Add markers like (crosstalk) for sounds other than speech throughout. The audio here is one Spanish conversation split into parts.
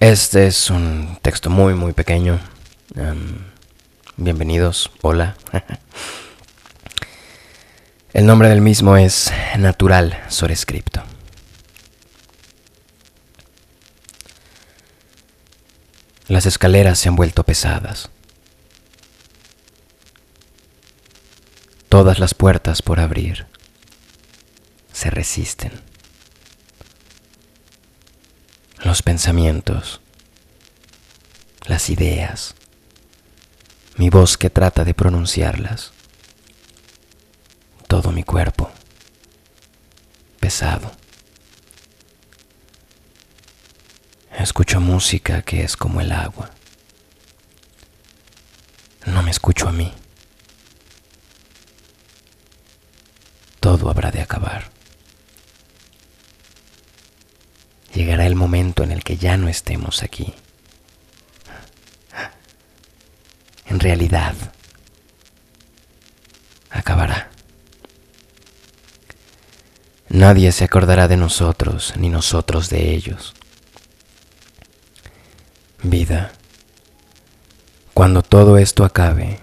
Este es un texto muy, muy pequeño. Em, bienvenidos, hola. (laughs) El nombre del mismo es Natural Sobrescripto. Las escaleras se han vuelto pesadas. Todas las puertas por abrir se resisten. Los pensamientos, las ideas, mi voz que trata de pronunciarlas, todo mi cuerpo pesado. Escucho música que es como el agua. No me escucho a mí. Todo habrá de acabar. Llegará el momento en el que ya no estemos aquí. En realidad, acabará. Nadie se acordará de nosotros, ni nosotros de ellos. Vida, cuando todo esto acabe,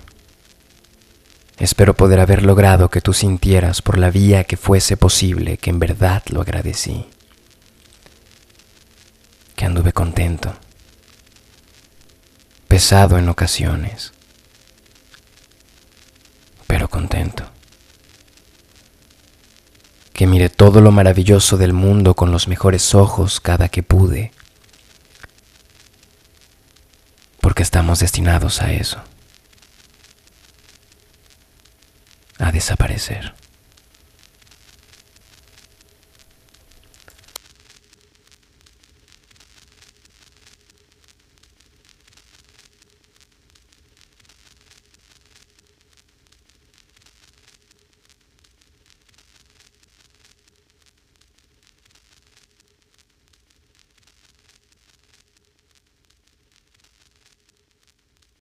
espero poder haber logrado que tú sintieras por la vía que fuese posible que en verdad lo agradecí, anduve contento, pesado en ocasiones, pero contento, que miré todo lo maravilloso del mundo con los mejores ojos cada que pude, porque estamos destinados a eso, a desaparecer.